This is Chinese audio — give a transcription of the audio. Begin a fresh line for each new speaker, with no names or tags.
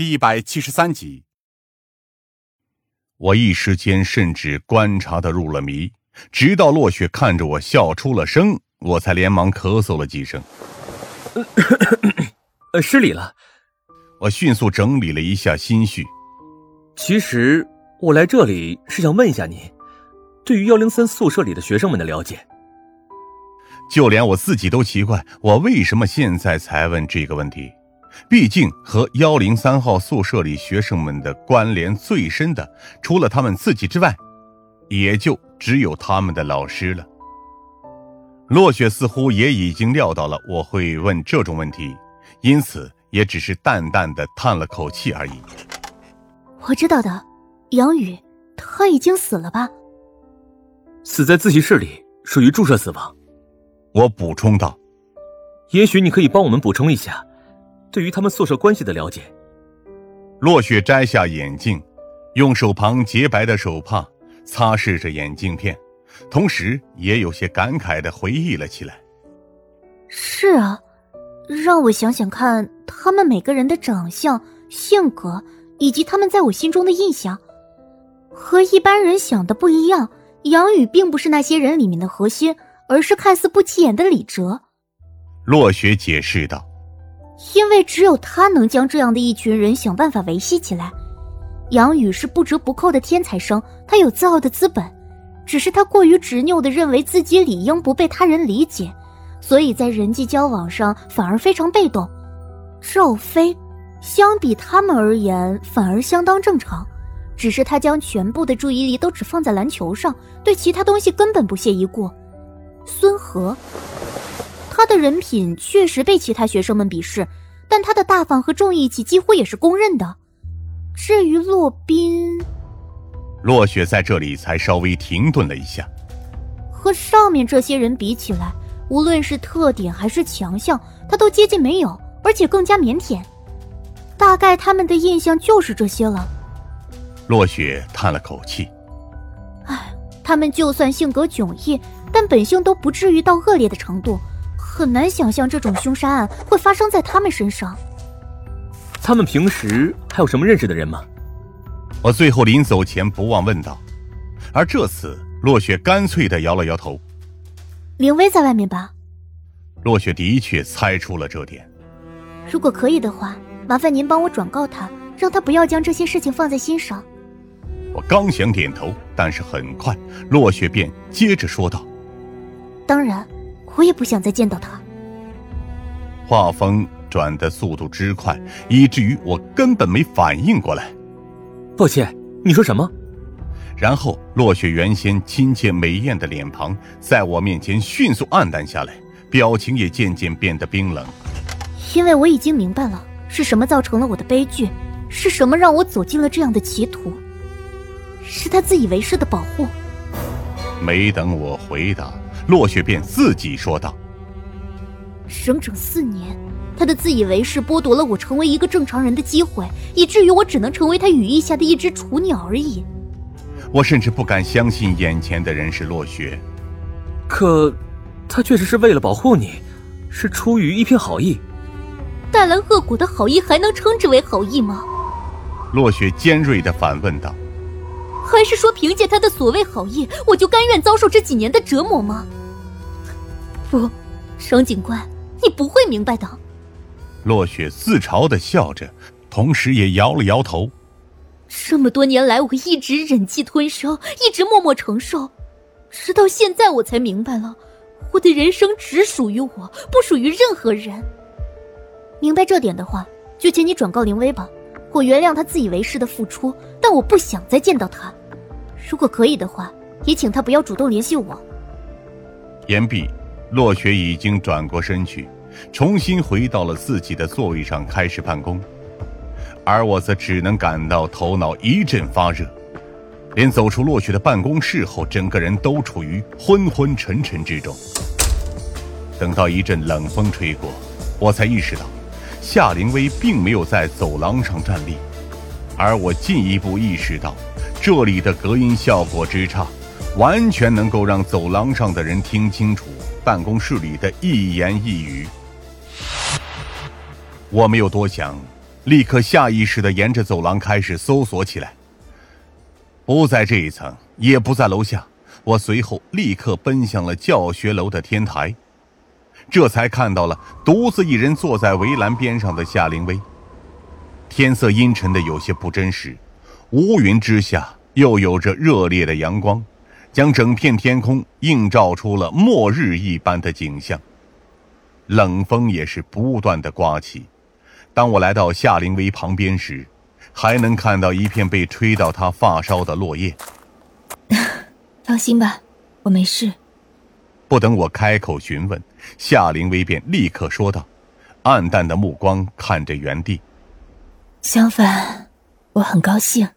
第一百七十三集。
我一时间甚至观察的入了迷，直到落雪看着我笑出了声，我才连忙咳嗽了几声。
呃，失礼了。
我迅速整理了一下心绪。
其实我来这里是想问一下你，对于幺零三宿舍里的学生们的了解。
就连我自己都奇怪，我为什么现在才问这个问题。毕竟和幺零三号宿舍里学生们的关联最深的，除了他们自己之外，也就只有他们的老师了。落雪似乎也已经料到了我会问这种问题，因此也只是淡淡的叹了口气而已。
我知道的，杨宇他已经死了吧？
死在自习室里，属于注射死亡。
我补充道：“
也许你可以帮我们补充一下。”对于他们宿舍关系的了解，
落雪摘下眼镜，用手旁洁白的手帕擦拭着眼镜片，同时也有些感慨的回忆了起来。
是啊，让我想想看，他们每个人的长相、性格以及他们在我心中的印象，和一般人想的不一样。杨宇并不是那些人里面的核心，而是看似不起眼的李哲。
落雪解释道。
因为只有他能将这样的一群人想办法维系起来。杨宇是不折不扣的天才生，他有自傲的资本，只是他过于执拗的认为自己理应不被他人理解，所以在人际交往上反而非常被动。赵飞，相比他们而言反而相当正常，只是他将全部的注意力都只放在篮球上，对其他东西根本不屑一顾。孙和。他的人品确实被其他学生们鄙视，但他的大方和重义气几乎也是公认的。至于洛宾，
洛雪在这里才稍微停顿了一下。
和上面这些人比起来，无论是特点还是强项，他都接近没有，而且更加腼腆。大概他们的印象就是这些了。
落雪叹了口气：“
唉，他们就算性格迥异，但本性都不至于到恶劣的程度。”很难想象这种凶杀案会发生在他们身上。
他们平时还有什么认识的人吗？
我最后临走前不忘问道。而这次，落雪干脆的摇了摇头。
林薇在外面吧？
落雪的确猜出了这点。
如果可以的话，麻烦您帮我转告他，让他不要将这些事情放在心上。
我刚想点头，但是很快，落雪便接着说道：“
当然。”我也不想再见到他。
画风转的速度之快，以至于我根本没反应过来。
抱歉，你说什么？
然后，落雪原先亲切美艳的脸庞，在我面前迅速暗淡下来，表情也渐渐变得冰冷。
因为我已经明白了，是什么造成了我的悲剧，是什么让我走进了这样的歧途，是他自以为是的保护。
没等我回答。落雪便自己说道：“
整整四年，他的自以为是剥夺了我成为一个正常人的机会，以至于我只能成为他羽翼下的一只雏鸟而已。”
我甚至不敢相信眼前的人是落雪。
可，他确实是为了保护你，是出于一片好意。
带来恶果的好意还能称之为好意吗？
落雪尖锐的反问道。
还是说，凭借他的所谓好意，我就甘愿遭受这几年的折磨吗？不，商警官，你不会明白的。
落雪自嘲的笑着，同时也摇了摇头。
这么多年来，我一直忍气吞声，一直默默承受，直到现在，我才明白了，我的人生只属于我，不属于任何人。明白这点的话，就请你转告林威吧。我原谅他自以为是的付出，但我不想再见到他。如果可以的话，也请他不要主动联系我。
言毕，落雪已经转过身去，重新回到了自己的座位上开始办公，而我则只能感到头脑一阵发热，连走出落雪的办公室后，整个人都处于昏昏沉沉之中。等到一阵冷风吹过，我才意识到，夏灵薇并没有在走廊上站立，而我进一步意识到。这里的隔音效果之差，完全能够让走廊上的人听清楚办公室里的一言一语。我没有多想，立刻下意识的沿着走廊开始搜索起来。不在这一层，也不在楼下，我随后立刻奔向了教学楼的天台，这才看到了独自一人坐在围栏边上的夏灵薇。天色阴沉的有些不真实，乌云之下又有着热烈的阳光，将整片天空映照出了末日一般的景象。冷风也是不断的刮起。当我来到夏灵薇旁边时，还能看到一片被吹到她发梢的落叶。
放心吧，我没事。
不等我开口询问，夏灵薇便立刻说道，暗淡的目光看着原地。
相反，我很高兴。